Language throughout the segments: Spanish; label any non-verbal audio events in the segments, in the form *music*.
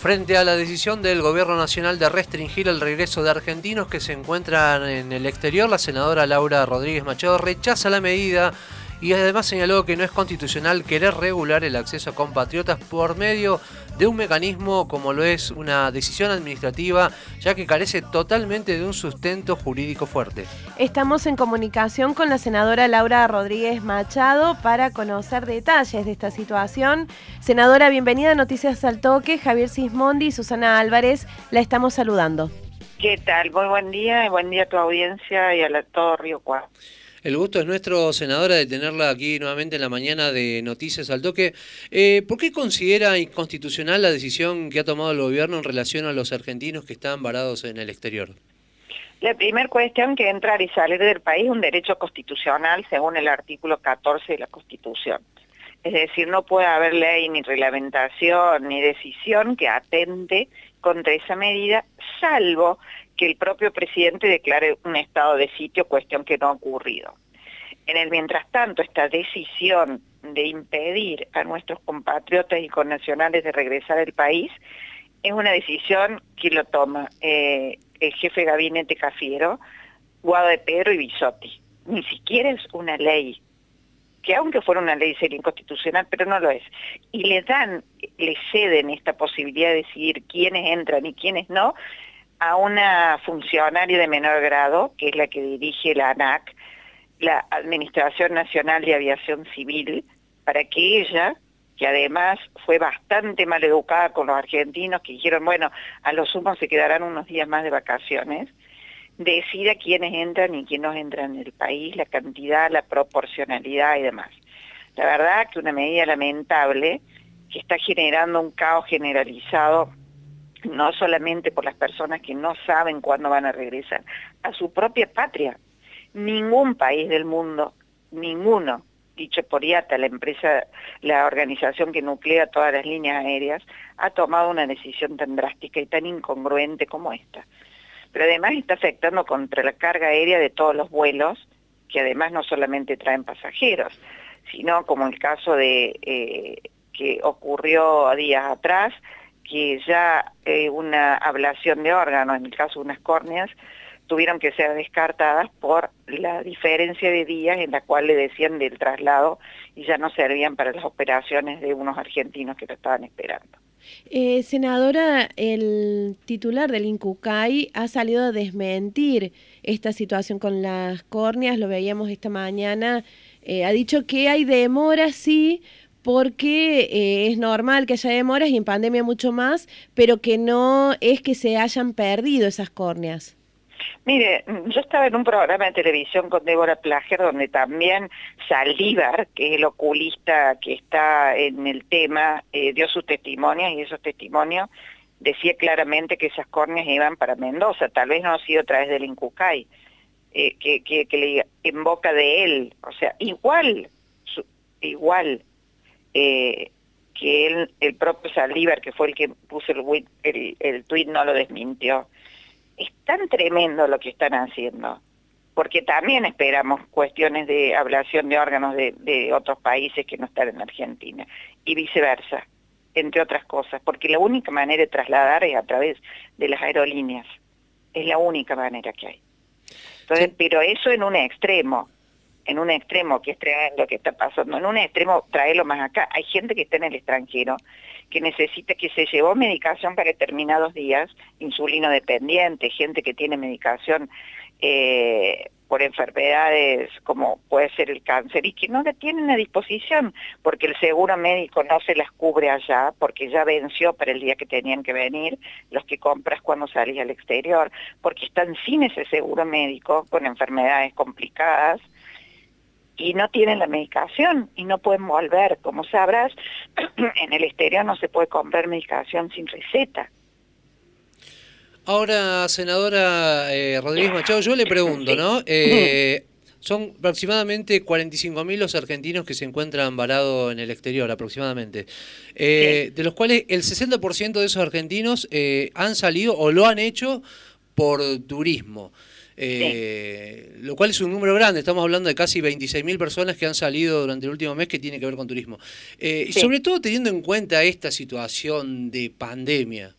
Frente a la decisión del Gobierno Nacional de restringir el regreso de argentinos que se encuentran en el exterior, la senadora Laura Rodríguez Machado rechaza la medida y además señaló que no es constitucional querer regular el acceso a compatriotas por medio de un mecanismo como lo es una decisión administrativa, ya que carece totalmente de un sustento jurídico fuerte. Estamos en comunicación con la senadora Laura Rodríguez Machado para conocer detalles de esta situación. Senadora, bienvenida a Noticias al Toque. Javier Sismondi y Susana Álvarez la estamos saludando. ¿Qué tal? Muy buen día, buen día a tu audiencia y a la, todo Río Cuarto. El gusto es nuestro, senadora, de tenerla aquí nuevamente en la mañana de Noticias al Toque. Eh, ¿Por qué considera inconstitucional la decisión que ha tomado el gobierno en relación a los argentinos que están varados en el exterior? La primera cuestión que entrar y salir del país es un derecho constitucional según el artículo 14 de la Constitución. Es decir, no puede haber ley ni reglamentación ni decisión que atente contra esa medida, salvo que el propio presidente declare un estado de sitio, cuestión que no ha ocurrido. En el mientras tanto, esta decisión de impedir a nuestros compatriotas y connacionales de regresar al país es una decisión que lo toma eh, el jefe de gabinete Cafiero, Guado de Pedro y Bisotti. Ni siquiera es una ley, que aunque fuera una ley sería inconstitucional, pero no lo es. Y le dan, le ceden esta posibilidad de decidir quiénes entran y quiénes no, a una funcionaria de menor grado, que es la que dirige la ANAC, la Administración Nacional de Aviación Civil, para que ella, que además fue bastante mal educada con los argentinos, que dijeron, bueno, a los sumos se quedarán unos días más de vacaciones, decida quiénes entran y quiénes no entran en el país, la cantidad, la proporcionalidad y demás. La verdad que una medida lamentable que está generando un caos generalizado no solamente por las personas que no saben cuándo van a regresar, a su propia patria. Ningún país del mundo, ninguno, dicho por IATA, la empresa, la organización que nuclea todas las líneas aéreas, ha tomado una decisión tan drástica y tan incongruente como esta. Pero además está afectando contra la carga aérea de todos los vuelos, que además no solamente traen pasajeros, sino como el caso de eh, que ocurrió días atrás, que ya eh, una ablación de órganos, en el caso de unas córneas, tuvieron que ser descartadas por la diferencia de días en la cual le decían del traslado y ya no servían para las operaciones de unos argentinos que lo estaban esperando. Eh, senadora, el titular del INCUCAI ha salido a desmentir esta situación con las córneas, lo veíamos esta mañana, eh, ha dicho que hay demora, sí, porque eh, es normal que haya demoras y en pandemia mucho más, pero que no es que se hayan perdido esas córneas. Mire, yo estaba en un programa de televisión con Débora Plager donde también Saldívar, que es el oculista que está en el tema, eh, dio sus testimonios y esos testimonios decía claramente que esas córneas iban para Mendoza, tal vez no ha sido a través del Incucay, eh, que, que, que, en boca de él, o sea, igual, igual eh, que él, el propio Saldívar, que fue el que puso el, el, el tuit, no lo desmintió. Es tan tremendo lo que están haciendo, porque también esperamos cuestiones de ablación de órganos de, de otros países que no están en Argentina, y viceversa, entre otras cosas, porque la única manera de trasladar es a través de las aerolíneas, es la única manera que hay. Entonces, pero eso en un extremo, en un extremo, que es lo que está pasando, en un extremo traerlo más acá. Hay gente que está en el extranjero que necesita, que se llevó medicación para determinados días, insulino dependiente, gente que tiene medicación eh, por enfermedades como puede ser el cáncer y que no la tienen a disposición porque el seguro médico no se las cubre allá porque ya venció para el día que tenían que venir los que compras cuando salís al exterior porque están sin ese seguro médico con enfermedades complicadas y no tienen la medicación y no pueden volver. Como sabrás, *clears throat* en el exterior no se puede comprar medicación sin receta. Ahora, senadora eh, Rodríguez Machado, yo le pregunto, ¿no? Eh, *laughs* son aproximadamente 45.000 los argentinos que se encuentran varados en el exterior, aproximadamente. Eh, de los cuales el 60% de esos argentinos han salido o lo han hecho por turismo. Eh, lo cual es un número grande, estamos hablando de casi 26.000 personas que han salido durante el último mes que tiene que ver con turismo. Eh, y sobre todo teniendo en cuenta esta situación de pandemia.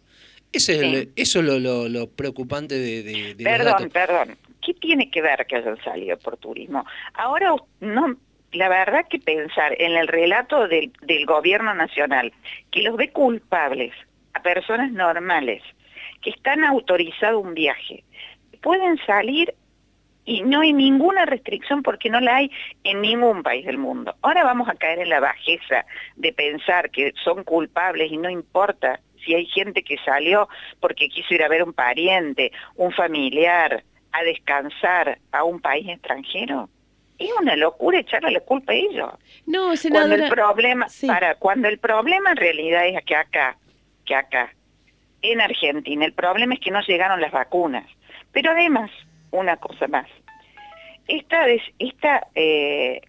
Ese es eso es lo, preocupante de, de, Perdón, perdón. ¿Qué tiene que ver que hayan salido por turismo? Ahora, no, la verdad que pensar en el relato del, del gobierno nacional, que los ve culpables a personas normales, que están autorizado un viaje, pueden salir y no hay ninguna restricción porque no la hay en ningún país del mundo. Ahora vamos a caer en la bajeza de pensar que son culpables y no importa si hay gente que salió porque quiso ir a ver un pariente, un familiar, a descansar a un país extranjero. Es una locura echarle la culpa a ellos. No, senadora... Cuando el problema, para, cuando el problema en realidad es que acá, que acá, en Argentina, el problema es que no llegaron las vacunas. Pero además, una cosa más, esta, esta eh,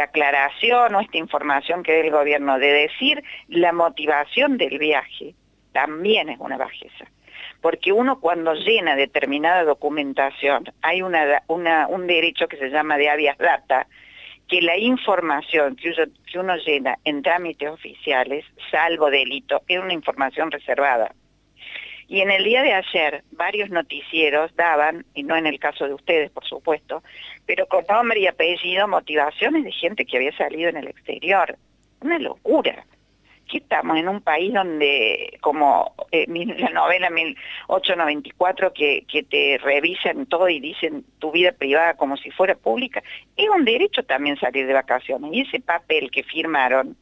aclaración o esta información que da el gobierno de decir la motivación del viaje también es una bajeza. Porque uno cuando llena determinada documentación, hay una, un derecho que se llama de habeas data, que la información que uno llena en trámites oficiales, salvo delito, es una información reservada. Y en el día de ayer, varios noticieros daban, y no en el caso de ustedes, por supuesto, pero con nombre y apellido, motivaciones de gente que había salido en el exterior. Una locura. Aquí estamos en un país donde, como eh, la novela 1894, que, que te revisan todo y dicen tu vida privada como si fuera pública, es un derecho también salir de vacaciones. Y ese papel que firmaron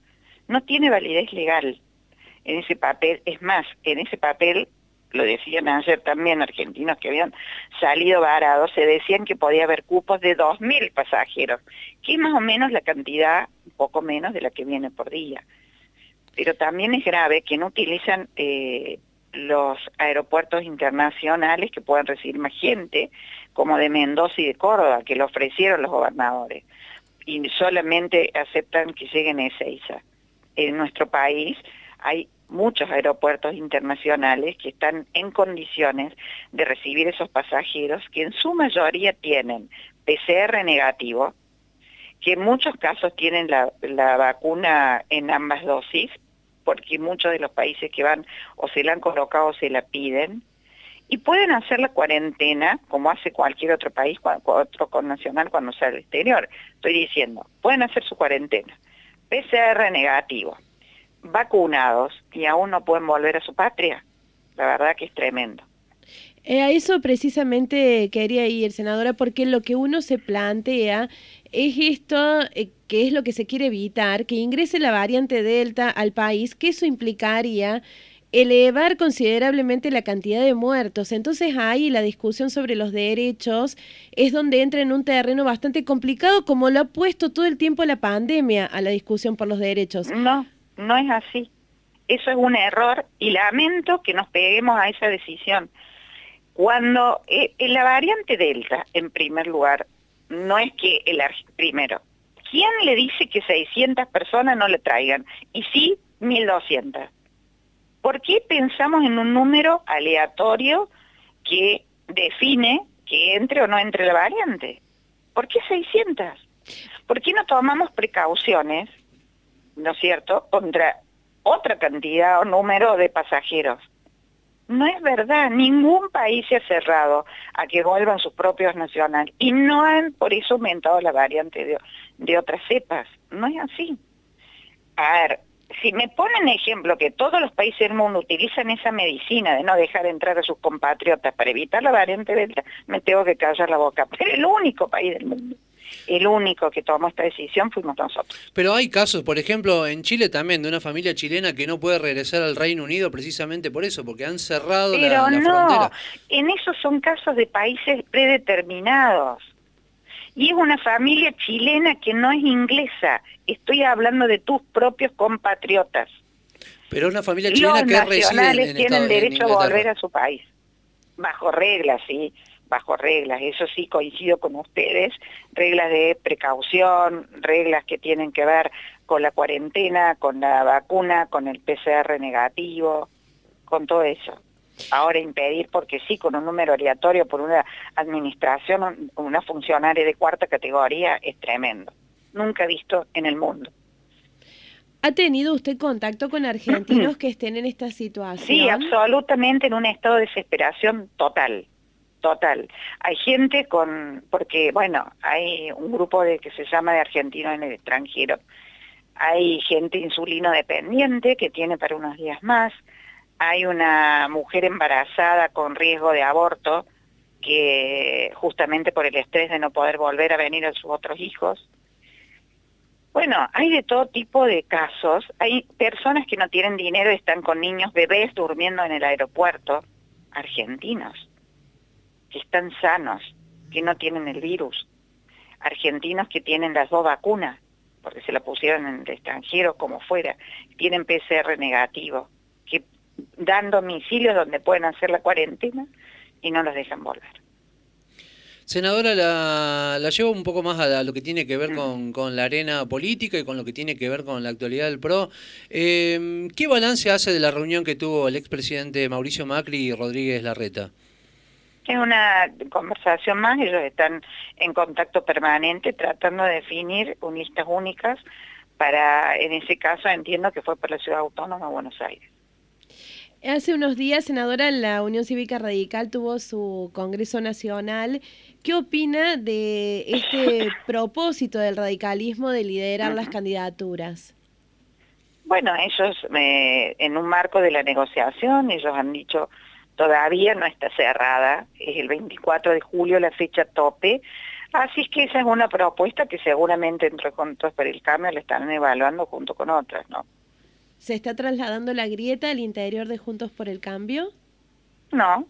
no tiene validez legal. En ese papel, es más, en ese papel lo decían ayer también argentinos que habían salido varados, se decían que podía haber cupos de 2.000 pasajeros, que es más o menos la cantidad, un poco menos de la que viene por día. Pero también es grave que no utilizan eh, los aeropuertos internacionales que puedan recibir más gente, como de Mendoza y de Córdoba, que lo ofrecieron los gobernadores, y solamente aceptan que lleguen a Ezeiza. En nuestro país hay muchos aeropuertos internacionales que están en condiciones de recibir esos pasajeros que en su mayoría tienen PCR negativo, que en muchos casos tienen la, vacuna en ambas dosis, porque muchos de los países que van o se la han colocado o se la piden, y pueden hacer la cuarentena como hace cualquier otro país, otro connacional cuando sale al exterior. Estoy diciendo, pueden hacer su cuarentena. PCR negativo, vacunados y aún no pueden volver a su patria. La verdad que es tremendo. Eh, a eso precisamente quería ir, senadora, porque lo que uno se plantea es esto, eh, que es lo que se quiere evitar, que ingrese la variante Delta al país, que eso implicaría elevar considerablemente la cantidad de muertos. Entonces ahí la discusión sobre los derechos es donde entra en un terreno bastante complicado, como lo ha puesto todo el tiempo la pandemia a la discusión por los derechos. No, no es así. Eso es un error y lamento que nos peguemos a esa decisión. Cuando eh, la variante Delta, en primer lugar, no es que el primero, ¿quién le dice que 600 personas no le traigan? Y sí, 1200. ¿Por qué pensamos en un número aleatorio que define que entre o no entre la variante? ¿Por qué 600? ¿Por qué no tomamos precauciones ¿no es cierto?, contra otra cantidad o número de pasajeros. No es verdad, ningún país se ha cerrado a que vuelvan sus propios nacionales y no han por eso aumentado la variante de, otras cepas. No es así. A ver, si me ponen ejemplo que todos los países del mundo utilizan esa medicina de no dejar entrar a sus compatriotas para evitar la variante delta, me tengo que callar la boca. Pero el único país del mundo el único que tomó esta decisión fuimos nosotros. Pero hay casos, por ejemplo, en Chile también, de una familia chilena que no puede regresar al Reino Unido precisamente por eso, porque han cerrado Pero la, no, frontera. en esos son casos de países predeterminados. Y es una familia chilena que no es inglesa. Estoy hablando de tus propios compatriotas. Pero es una familia chilena que reside en, tienen derecho a volver a su país. Bajo reglas, sí bajo reglas, eso sí coincido con ustedes, reglas de precaución, reglas que tienen que ver con la cuarentena, con la vacuna, con el PCR negativo, con todo eso. Ahora impedir, porque sí, con un número aleatorio por una administración, una funcionaria de cuarta categoría, es tremendo. Nunca visto en el mundo. ¿Ha tenido usted contacto con argentinos *clears throat* que estén en esta situación? Sí, absolutamente en un estado de desesperación total, total. Hay gente con, porque bueno, hay un grupo de que se llama de argentinos en el extranjero. Hay gente insulino dependiente que tiene para unos días más. Hay una mujer embarazada con riesgo de aborto que justamente por el estrés de no poder volver a venir a sus otros hijos bueno, hay de todo tipo de casos. Hay personas que no tienen dinero y están con niños, bebés durmiendo en el aeropuerto, argentinos, que están sanos, que no tienen el virus. Argentinos que tienen las dos vacunas, porque se la pusieron en el extranjero, como fuera, tienen PCR negativo, que dan domicilios donde pueden hacer la cuarentena y no los dejan volver. Senadora, la, la llevo un poco más a, lo que tiene que ver con, con, la arena política y con lo que tiene que ver con la actualidad del PRO. Em, ¿Qué balance hace de la reunión que tuvo el expresidente Mauricio Macri y Rodríguez Larreta? Es una conversación más, ellos están en contacto permanente tratando de definir listas únicas para, en ese caso entiendo que fue por la Ciudad Autónoma de Buenos Aires. Hace unos días, senadora, la Unión Cívica Radical tuvo su Congreso Nacional. ¿Qué opina de este *laughs* propósito del radicalismo de liderar las candidaturas? Bueno, ellos, eh, en un marco de la negociación, ellos han dicho, todavía no está cerrada, es el 24 de julio la fecha tope, así es que esa es una propuesta que seguramente entre Juntos por el Cambio la están evaluando junto con otras, ¿no? ¿Se está trasladando la grieta al interior de Juntos por el Cambio? No,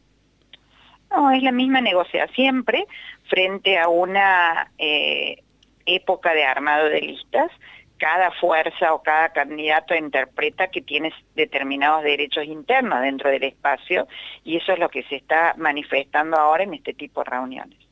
no, es la misma negociación siempre frente a una eh, época de armado de listas. Cada fuerza o cada candidato interpreta que tiene determinados derechos internos dentro del espacio y eso es lo que se está manifestando ahora en este tipo de reuniones.